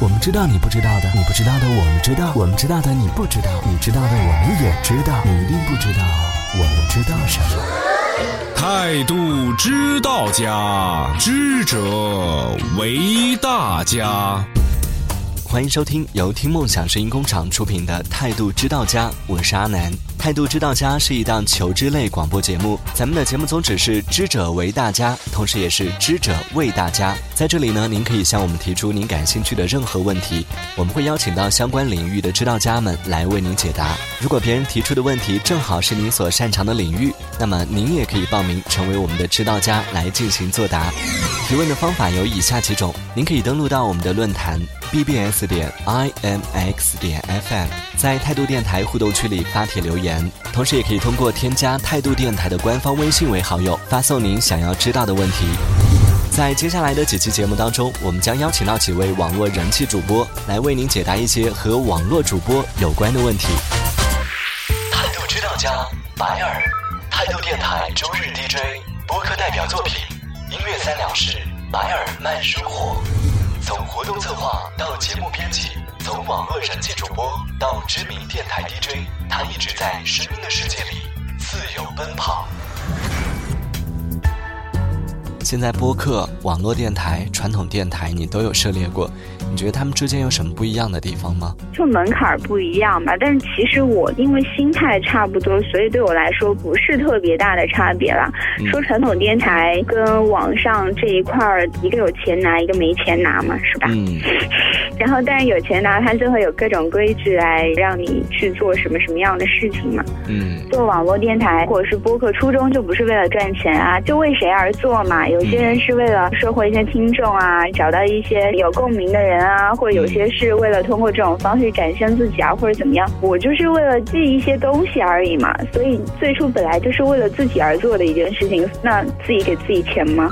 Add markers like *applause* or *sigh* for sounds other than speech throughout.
我们知道你不知道的，你不知道的我们知道，我们知道的你不知道，你知道的我们也知道，你一定不知道我们知道什么。态度知道家，知者为大家。欢迎收听由听梦想声音工厂出品的《态度知道家》，我是阿南。《态度知道家》是一档求知类广播节目，咱们的节目宗旨是知者为大家，同时也是知者为大家。在这里呢，您可以向我们提出您感兴趣的任何问题，我们会邀请到相关领域的知道家们来为您解答。如果别人提出的问题正好是您所擅长的领域，那么您也可以报名成为我们的知道家来进行作答。提问的方法有以下几种：您可以登录到我们的论坛。Bbs 点 imx 点 fm，在态度电台互动区里发帖留言，同时也可以通过添加态度电台的官方微信为好友，发送您想要知道的问题。在接下来的几期节目当中，我们将邀请到几位网络人气主播来为您解答一些和网络主播有关的问题。态度知道家白尔，态度电台周日 DJ 播客代表作品，音乐三两事，白尔慢生活。从活动策划到节目编辑，从网络人气主播到知名电台 DJ，他一直在声音的世界里自由奔跑。现在播客、网络电台、传统电台，你都有涉猎过。你觉得他们之间有什么不一样的地方吗？就门槛不一样吧，但是其实我因为心态差不多，所以对我来说不是特别大的差别了。说传统电台跟网上这一块儿，一个有钱拿，一个没钱拿嘛，是吧？嗯。然后，但是有钱拿，它就会有各种规矩来让你去做什么什么样的事情嘛。嗯。做网络电台或者是播客，初衷就不是为了赚钱啊，就为谁而做嘛？有些人是为了收获一些听众啊，找到一些有共鸣的人。啊，或者有些是为了通过这种方式展现自己啊，或者怎么样，我就是为了记一些东西而已嘛。所以最初本来就是为了自己而做的一件事情，那自己给自己钱吗？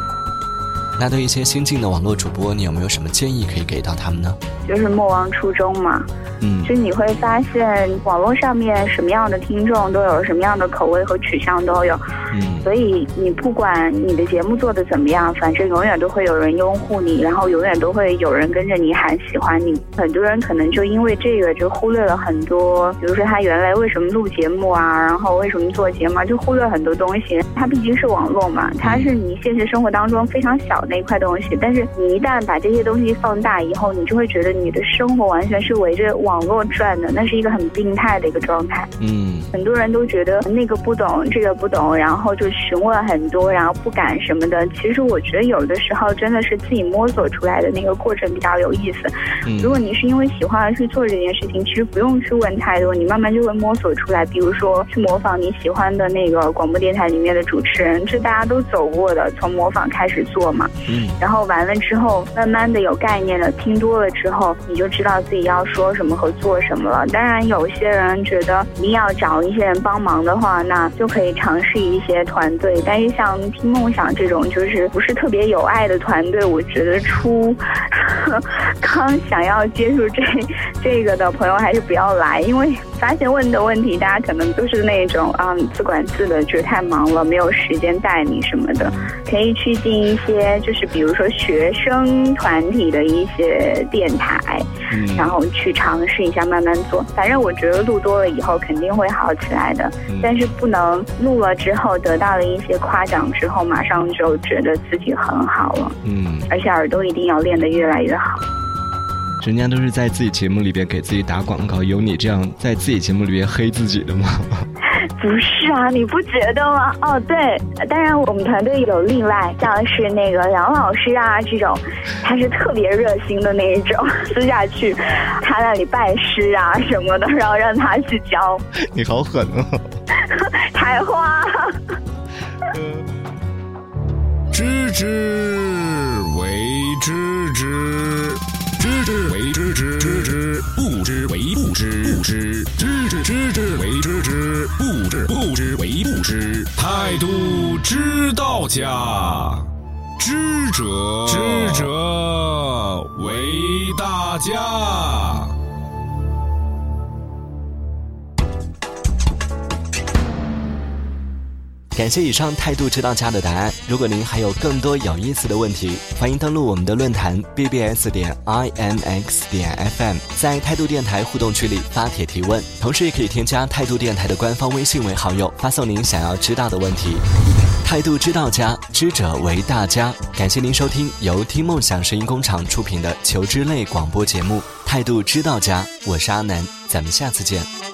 那对一些新进的网络主播，你有没有什么建议可以给到他们呢？就是莫忘初衷嘛。嗯，就你会发现网络上面什么样的听众都有，什么样的口味和取向都有。嗯，所以你不管你的节目做的怎么样，反正永远都会有人拥护你，然后永远都会有人跟着你喊喜欢你。很多人可能就因为这个就忽略了很多，比如说他原来为什么录节目啊，然后为什么做节目，就忽略很多东西。它毕竟是网络嘛，它是你现实生活当中非常小的一块东西。但是你一旦把这些东西放大以后，你就会觉得你的生活完全是围着网络转的，那是一个很病态的一个状态。嗯，很多人都觉得那个不懂，这个不懂，然后。然后就询问很多，然后不敢什么的。其实我觉得有的时候真的是自己摸索出来的那个过程比较有意思。如果你是因为喜欢而去做这件事情，其实不用去问太多，你慢慢就会摸索出来。比如说去模仿你喜欢的那个广播电台里面的主持人，这大家都走过的，从模仿开始做嘛。嗯。然后完了之后，慢慢的有概念了，听多了之后，你就知道自己要说什么和做什么了。当然，有些人觉得一定要找一些人帮忙的话，那就可以尝试一些。些团队，但是像听梦想这种就是不是特别有爱的团队，我觉得出 *laughs* 刚想要接触这这个的朋友还是不要来，因为发现问的问题，大家可能都是那种啊自管自的，觉得太忙了，没有时间带你什么的，可以去进一些就是比如说学生团体的一些电台，然后去尝试一下，慢慢做。反正我觉得录多了以后肯定会好起来的，但是不能录了之后。得到了一些夸奖之后，马上就觉得自己很好了。嗯，而且耳朵一定要练得越来越好。人家都是在自己节目里边给自己打广告，有你这样在自己节目里边黑自己的吗？*laughs* 不是啊，你不觉得吗？哦，对，当然我们团队有例外，像是那个杨老师啊这种，他是特别热心的那一种，*laughs* 私下去他那里拜师啊什么的，然后让他去教。你好狠啊！开花，知之为知之，为不知，不知知之知之为知之，不知不知为不知。态度知道家，知者知者为大家。感谢以上态度知道家的答案。如果您还有更多有意思的问题，欢迎登录我们的论坛 bbs 点 imx 点 fm，在态度电台互动区里发帖提问，同时也可以添加态度电台的官方微信为好友，发送您想要知道的问题。态度知道家，知者为大家。感谢您收听由听梦想声音工厂出品的求知类广播节目《态度知道家》，我是阿南，咱们下次见。